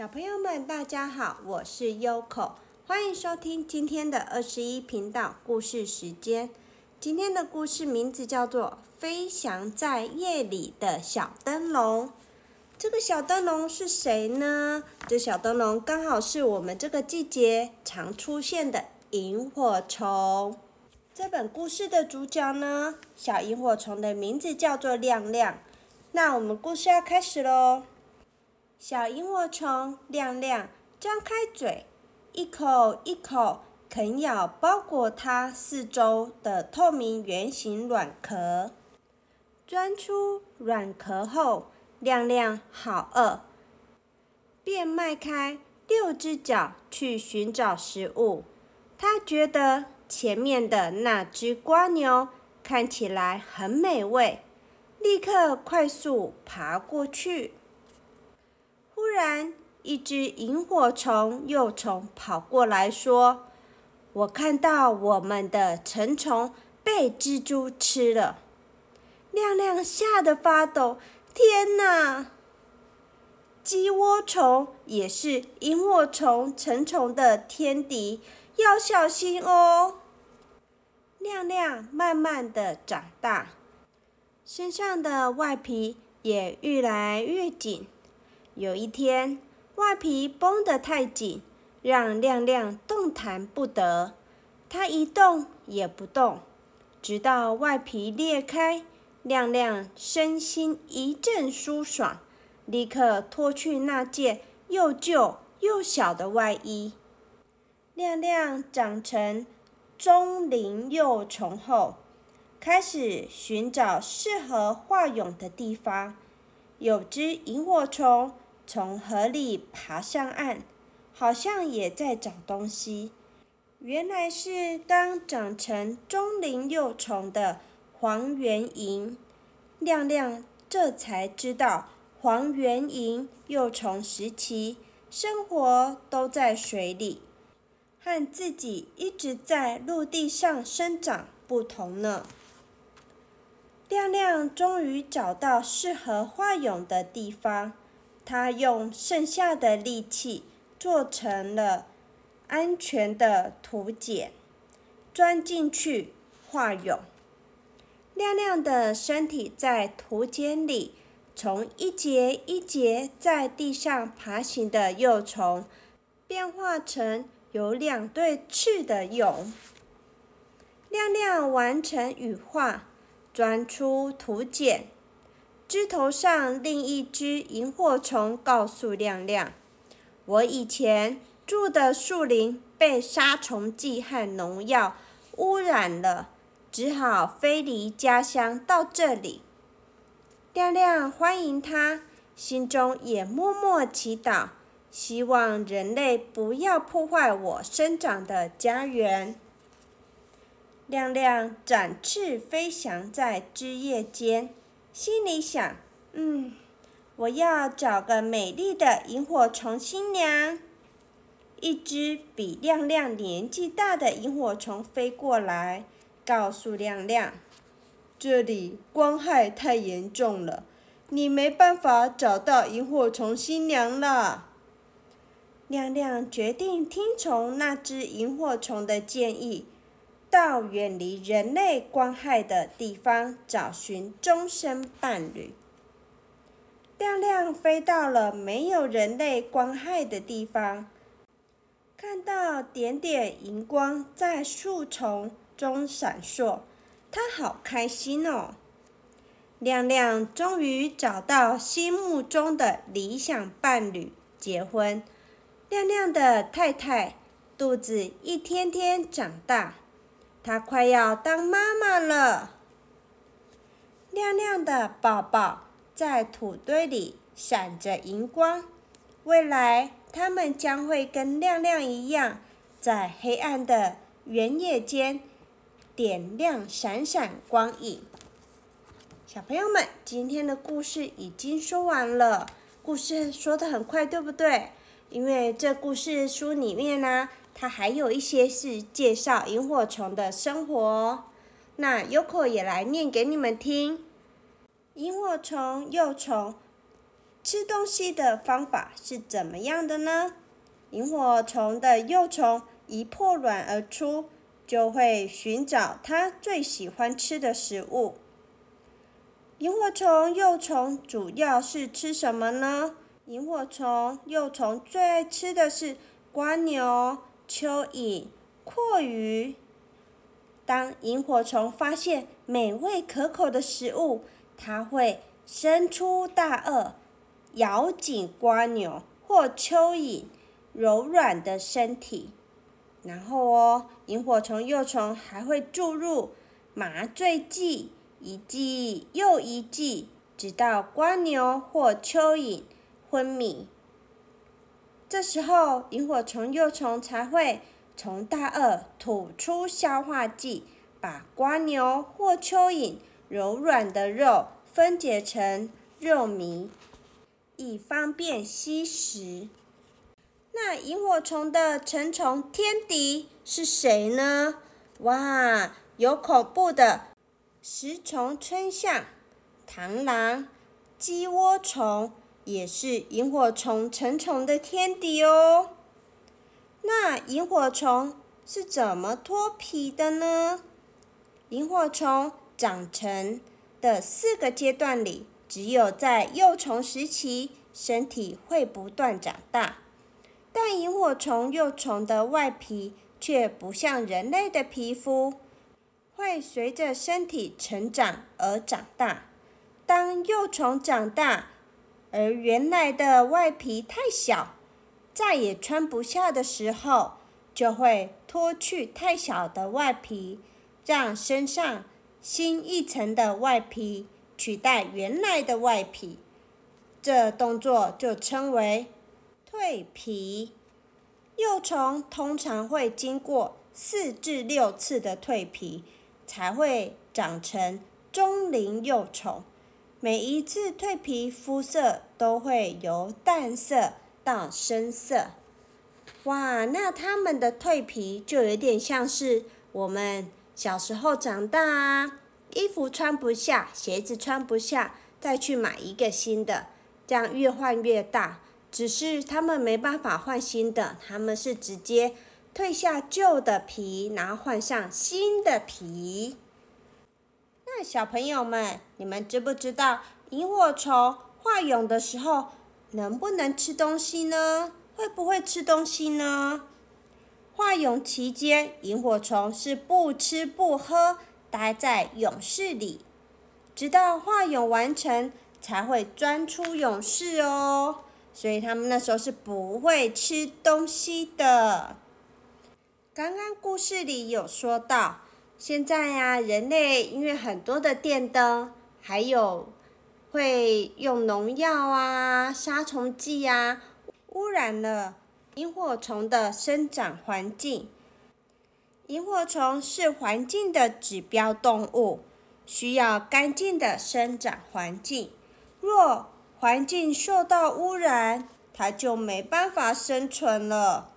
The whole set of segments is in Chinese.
小朋友们，大家好，我是 Yoko，欢迎收听今天的二十一频道故事时间。今天的故事名字叫做《飞翔在夜里的小灯笼》。这个小灯笼是谁呢？这小灯笼刚好是我们这个季节常出现的萤火虫。这本故事的主角呢，小萤火虫的名字叫做亮亮。那我们故事要开始喽。小萤火虫亮亮张开嘴，一口一口啃咬包裹它四周的透明圆形软壳。钻出软壳后，亮亮好饿，便迈开六只脚去寻找食物。他觉得前面的那只瓜牛看起来很美味，立刻快速爬过去。突然，一只萤火虫幼虫跑过来说：“我看到我们的成虫被蜘蛛吃了。”亮亮吓得发抖。天哪！鸡窝虫也是萤火虫成虫的天敌，要小心哦。亮亮慢慢的长大，身上的外皮也越来越紧。有一天，外皮绷得太紧，让亮亮动弹不得。他一动也不动，直到外皮裂开，亮亮身心一阵舒爽，立刻脱去那件又旧又小的外衣。亮亮长成中龄幼虫后，开始寻找适合化蛹的地方。有只萤火虫。从河里爬上岸，好像也在找东西。原来是刚长成中龄幼虫的黄缘萤。亮亮这才知道，黄缘萤幼虫时期生活都在水里，和自己一直在陆地上生长不同呢。亮亮终于找到适合化蛹的地方。他用剩下的力气做成了安全的土茧，钻进去化蛹。亮亮的身体在土茧里，从一节一节在地上爬行的幼虫，变化成有两对翅的蛹。亮亮完成羽化，钻出土茧。枝头上另一只萤火虫告诉亮亮：“我以前住的树林被杀虫剂和农药污染了，只好飞离家乡到这里。”亮亮欢迎他，心中也默默祈祷，希望人类不要破坏我生长的家园。亮亮展翅飞翔在枝叶间。心里想：“嗯，我要找个美丽的萤火虫新娘。”一只比亮亮年纪大的萤火虫飞过来，告诉亮亮：“这里光害太严重了，你没办法找到萤火虫新娘了。”亮亮决定听从那只萤火虫的建议。到远离人类光害的地方找寻终身伴侣。亮亮飞到了没有人类光害的地方，看到点点荧光在树丛中闪烁，他好开心哦！亮亮终于找到心目中的理想伴侣，结婚。亮亮的太太肚子一天天长大。它快要当妈妈了。亮亮的宝宝在土堆里闪着荧光，未来它们将会跟亮亮一样，在黑暗的原野间点亮闪闪光影。小朋友们，今天的故事已经说完了。故事说的很快，对不对？因为这故事书里面呢。它还有一些是介绍萤火虫的生活，那 Yoko 也来念给你们听。萤火虫幼虫吃东西的方法是怎么样的呢？萤火虫的幼虫一破卵而出，就会寻找它最喜欢吃的食物。萤火虫幼虫主要是吃什么呢？萤火虫幼虫最爱吃的是瓜牛、蚯蚓、蛞蝓。当萤火虫发现美味可口的食物，它会伸出大颚。咬紧瓜牛或蚯蚓柔软的身体，然后哦，萤火虫幼虫还会注入麻醉剂，一剂又一剂，直到瓜牛或蚯蚓昏迷。这时候，萤火虫幼虫才会从大颚吐出消化剂，把瓜牛或蚯蚓柔软的肉分解成肉糜。以方便吸食。那萤火虫的成虫天敌是谁呢？哇，有恐怖的食虫春象、螳螂、鸡窝虫，也是萤火虫成虫的天敌哦。那萤火虫是怎么脱皮的呢？萤火虫长成的四个阶段里。只有在幼虫时期，身体会不断长大，但萤火虫幼虫的外皮却不像人类的皮肤，会随着身体成长而长大。当幼虫长大，而原来的外皮太小，再也穿不下的时候，就会脱去太小的外皮，让身上新一层的外皮。取代原来的外皮，这动作就称为蜕皮。幼虫通常会经过四至六次的蜕皮，才会长成中龄幼虫。每一次蜕皮，肤色都会由淡色到深色。哇，那它们的蜕皮就有点像是我们小时候长大啊。衣服穿不下，鞋子穿不下，再去买一个新的，这样越换越大。只是他们没办法换新的，他们是直接褪下旧的皮，然后换上新的皮。那小朋友们，你们知不知道萤火虫化蛹的时候能不能吃东西呢？会不会吃东西呢？化蛹期间，萤火虫是不吃不喝。待在蛹室里，直到化蛹完成，才会钻出蛹室哦。所以他们那时候是不会吃东西的。刚刚故事里有说到，现在呀，人类因为很多的电灯，还有会用农药啊、杀虫剂啊，污染了萤火虫的生长环境。萤火虫是环境的指标动物，需要干净的生长环境。若环境受到污染，它就没办法生存了。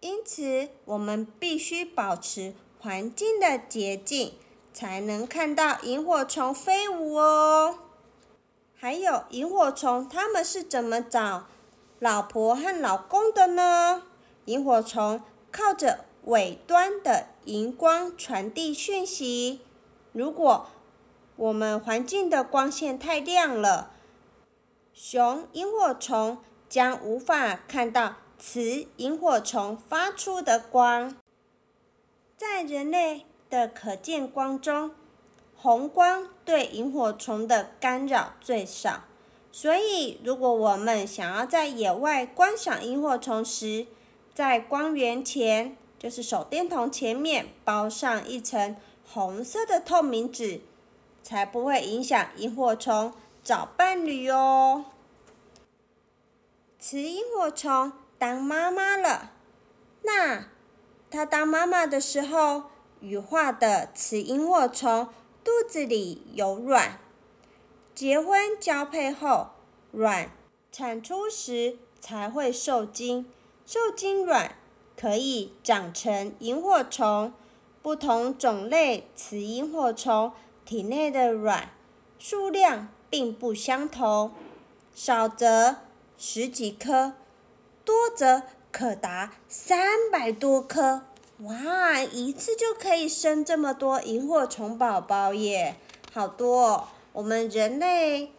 因此，我们必须保持环境的洁净，才能看到萤火虫飞舞哦。还有，萤火虫它们是怎么找老婆和老公的呢？萤火虫靠着。尾端的荧光传递讯息。如果我们环境的光线太亮了，雄萤火虫将无法看到雌萤火虫发出的光。在人类的可见光中，红光对萤火虫的干扰最少。所以，如果我们想要在野外观赏萤火虫时，在光源前。就是手电筒前面包上一层红色的透明纸，才不会影响萤火虫找伴侣哦。雌萤火虫当妈妈了，那它当妈妈的时候，羽化的雌萤火虫肚子里有卵，结婚交配后，卵产出时才会受精，受精卵。可以长成萤火虫。不同种类雌萤火虫体内的卵数量并不相同，少则十几颗，多则可达三百多颗。哇，一次就可以生这么多萤火虫宝宝耶，好多哦！我们人类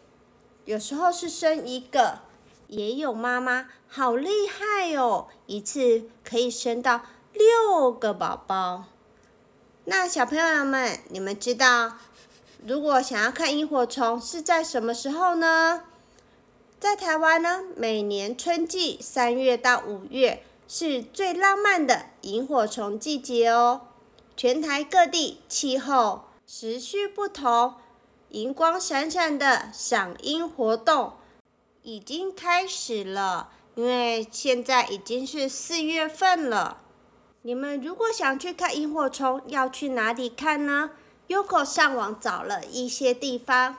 有时候是生一个，也有妈妈好厉害哦，一次可以生到六个宝宝。那小朋友们，你们知道，如果想要看萤火虫是在什么时候呢？在台湾呢，每年春季三月到五月。是最浪漫的萤火虫季节哦！全台各地气候时序不同，荧光闪闪的赏樱活动已经开始了。因为现在已经是四月份了，你们如果想去看萤火虫，要去哪里看呢？Yoko 上网找了一些地方。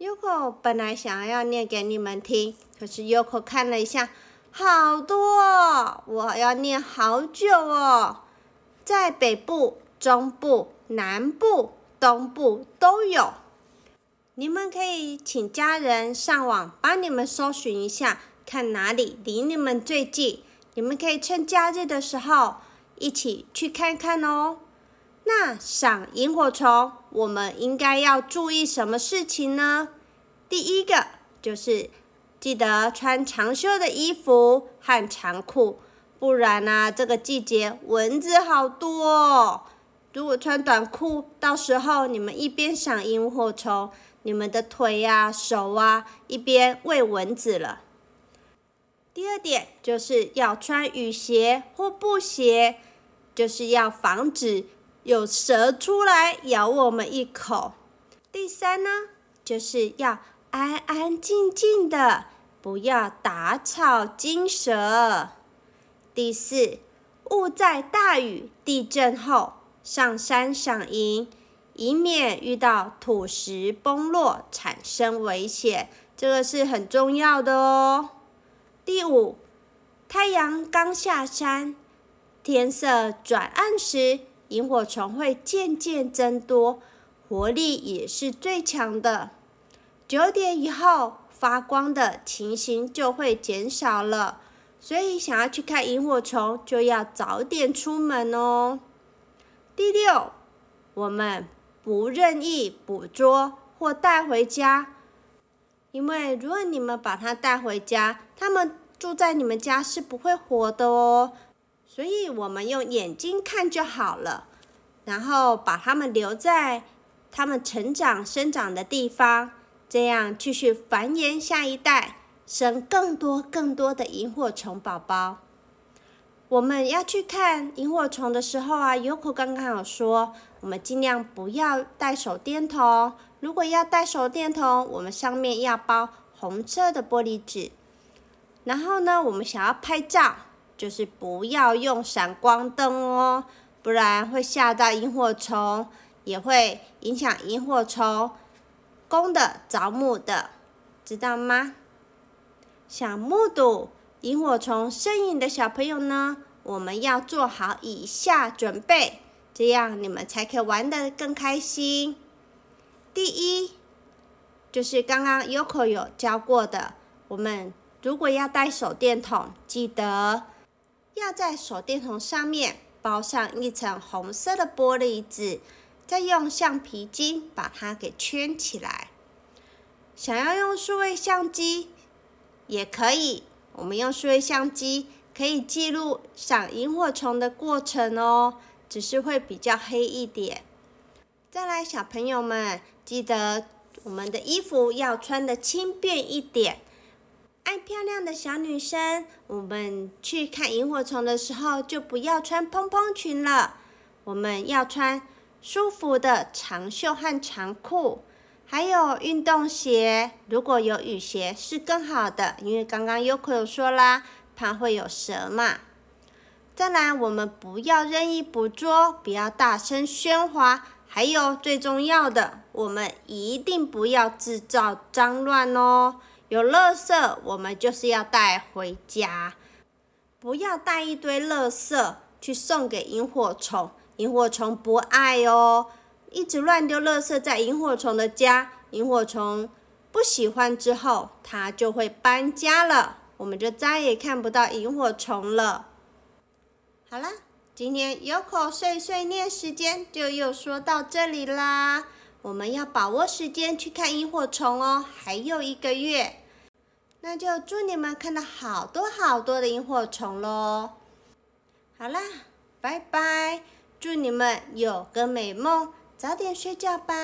Yoko 本来想要念给你们听，可是 Yoko 看了一下。好多，哦我要念好久哦。在北部、中部、南部、东部都有。你们可以请家人上网帮你们搜寻一下，看哪里离你们最近。你们可以趁假日的时候一起去看看哦。那赏萤火虫，我们应该要注意什么事情呢？第一个就是。记得穿长袖的衣服和长裤，不然呢，这个季节蚊子好多哦。如果穿短裤，到时候你们一边赏萤火虫，你们的腿呀、手啊，一边喂蚊子了。第二点就是要穿雨鞋或布鞋，就是要防止有蛇出来咬我们一口。第三呢，就是要安安静静的。不要打草惊蛇。第四，勿在大雨、地震后上山赏萤，以免遇到土石崩落产生危险，这个是很重要的哦。第五，太阳刚下山，天色转暗时，萤火虫会渐渐增多，活力也是最强的。九点以后。发光的情形就会减少了，所以想要去看萤火虫，就要早点出门哦。第六，我们不任意捕捉或带回家，因为如果你们把它带回家，它们住在你们家是不会活的哦。所以我们用眼睛看就好了，然后把它们留在它们成长生长的地方。这样继续繁衍下一代，生更多更多的萤火虫宝宝。我们要去看萤火虫的时候啊，Yoko 刚刚有说，我们尽量不要带手电筒。如果要带手电筒，我们上面要包红色的玻璃纸。然后呢，我们想要拍照，就是不要用闪光灯哦，不然会吓到萤火虫，也会影响萤火虫。公的着母的，知道吗？想目睹萤火虫身影的小朋友呢，我们要做好以下准备，这样你们才可以玩得更开心。第一，就是刚刚 Yoko 有教过的，我们如果要带手电筒，记得要在手电筒上面包上一层红色的玻璃纸。再用橡皮筋把它给圈起来。想要用数位相机也可以，我们用数位相机可以记录赏萤火虫的过程哦，只是会比较黑一点。再来，小朋友们记得我们的衣服要穿的轻便一点。爱漂亮的小女生，我们去看萤火虫的时候就不要穿蓬蓬裙了，我们要穿。舒服的长袖和长裤，还有运动鞋，如果有雨鞋是更好的，因为刚刚 Yoko 有说啦，怕会有蛇嘛。再来，我们不要任意捕捉，不要大声喧哗，还有最重要的，我们一定不要制造脏乱哦。有垃圾，我们就是要带回家，不要带一堆垃圾去送给萤火虫。萤火虫不爱哦，一直乱丢垃圾在萤火虫的家，萤火虫不喜欢之后，它就会搬家了，我们就再也看不到萤火虫了。好啦，今天有口碎碎念时间就又说到这里啦。我们要把握时间去看萤火虫哦，还有一个月。那就祝你们看到好多好多的萤火虫喽！好啦，拜拜，祝你们有个美梦，早点睡觉吧。